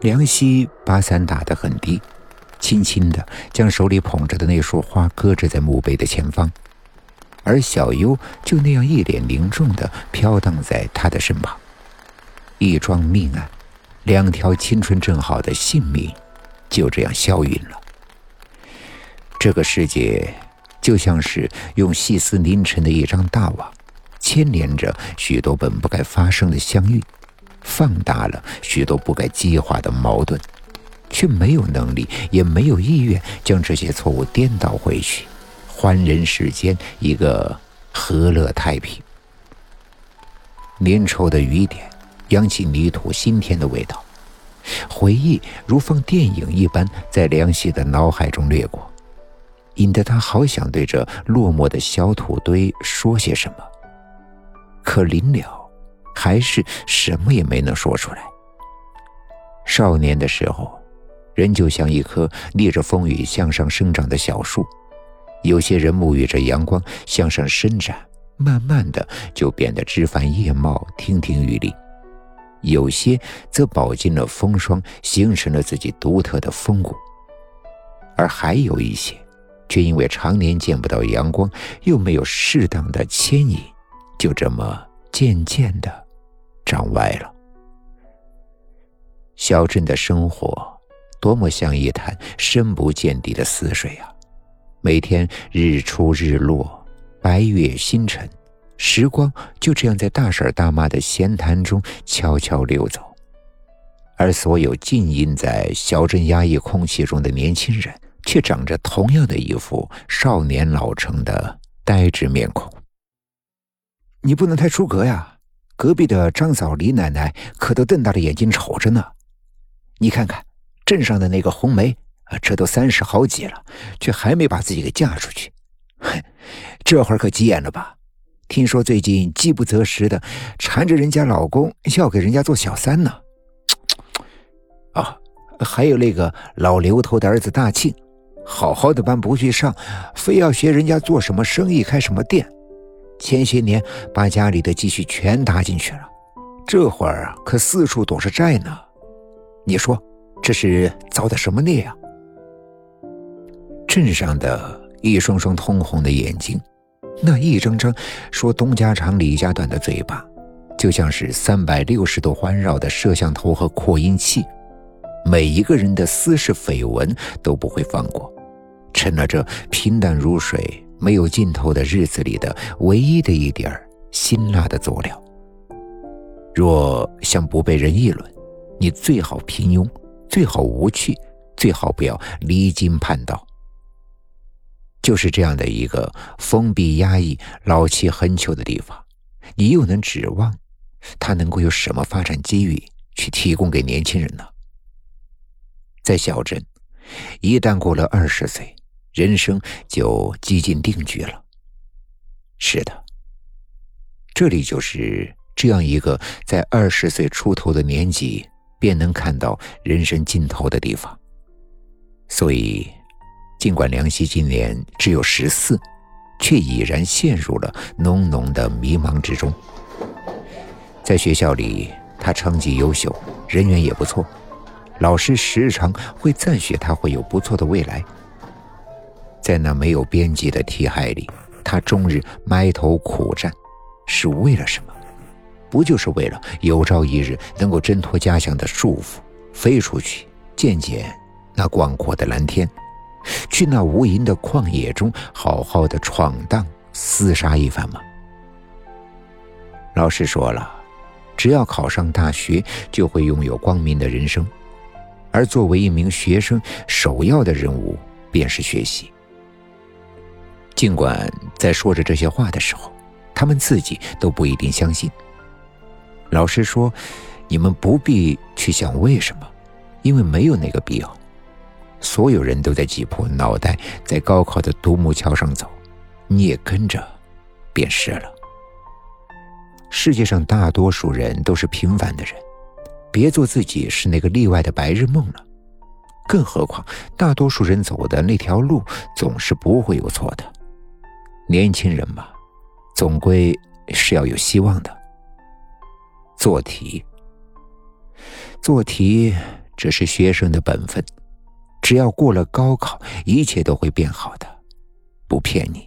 梁希把伞打得很低，轻轻地将手里捧着的那束花搁置在墓碑的前方，而小优就那样一脸凝重地飘荡在他的身旁。一桩命案，两条青春正好的性命，就这样消陨了。这个世界就像是用细丝凝成的一张大网，牵连着许多本不该发生的相遇，放大了许多不该激化的矛盾，却没有能力，也没有意愿将这些错误颠倒回去，还人世间一个和乐太平。粘稠的雨点。扬起泥土新添的味道，回忆如放电影一般在梁希的脑海中掠过，引得他好想对着落寞的小土堆说些什么，可临了，还是什么也没能说出来。少年的时候，人就像一棵逆着风雨向上生长的小树，有些人沐浴着阳光向上伸展，慢慢的就变得枝繁叶茂、亭亭玉立。有些则饱经了风霜，形成了自己独特的风骨；而还有一些，却因为常年见不到阳光，又没有适当的牵引，就这么渐渐的长歪了。小镇的生活，多么像一潭深不见底的死水啊！每天日出日落，白月星辰。时光就这样在大婶大妈的闲谈中悄悄溜走，而所有浸淫在小镇压抑空气中的年轻人，却长着同样的一副少年老成的呆滞面孔。你不能太出格呀！隔壁的张嫂、李奶奶可都瞪大了眼睛瞅着呢。你看看镇上的那个红梅啊，这都三十好几了，却还没把自己给嫁出去。哼，这会儿可急眼了吧？听说最近饥不择食的缠着人家老公要给人家做小三呢。啊，还有那个老刘头的儿子大庆，好好的班不去上，非要学人家做什么生意开什么店。前些年把家里的积蓄全搭进去了，这会儿可四处躲着债呢。你说这是遭的什么孽啊？镇上的一双双通红的眼睛。那一张张说东家长李家短的嘴巴，就像是三百六十度环绕的摄像头和扩音器，每一个人的私事绯闻都不会放过，趁着这平淡如水、没有尽头的日子里的唯一的一点辛辣的佐料。若想不被人议论，你最好平庸，最好无趣，最好不要离经叛道。就是这样的一个封闭、压抑、老气横秋的地方，你又能指望它能够有什么发展机遇去提供给年轻人呢？在小镇，一旦过了二十岁，人生就几近定局了。是的，这里就是这样一个在二十岁出头的年纪便能看到人生尽头的地方，所以。尽管梁希今年只有十四，却已然陷入了浓浓的迷茫之中。在学校里，他成绩优秀，人缘也不错，老师时常会赞许他会有不错的未来。在那没有边际的题海里，他终日埋头苦战，是为了什么？不就是为了有朝一日能够挣脱家乡的束缚，飞出去见见那广阔的蓝天？去那无垠的旷野中，好好的闯荡、厮杀一番吗？老师说了，只要考上大学，就会拥有光明的人生。而作为一名学生，首要的任务便是学习。尽管在说着这些话的时候，他们自己都不一定相信。老师说：“你们不必去想为什么，因为没有那个必要。”所有人都在挤破脑袋在高考的独木桥上走，你也跟着，便是了。世界上大多数人都是平凡的人，别做自己是那个例外的白日梦了。更何况，大多数人走的那条路总是不会有错的。年轻人嘛，总归是要有希望的。做题，做题。只是学生的本分。只要过了高考，一切都会变好的，不骗你。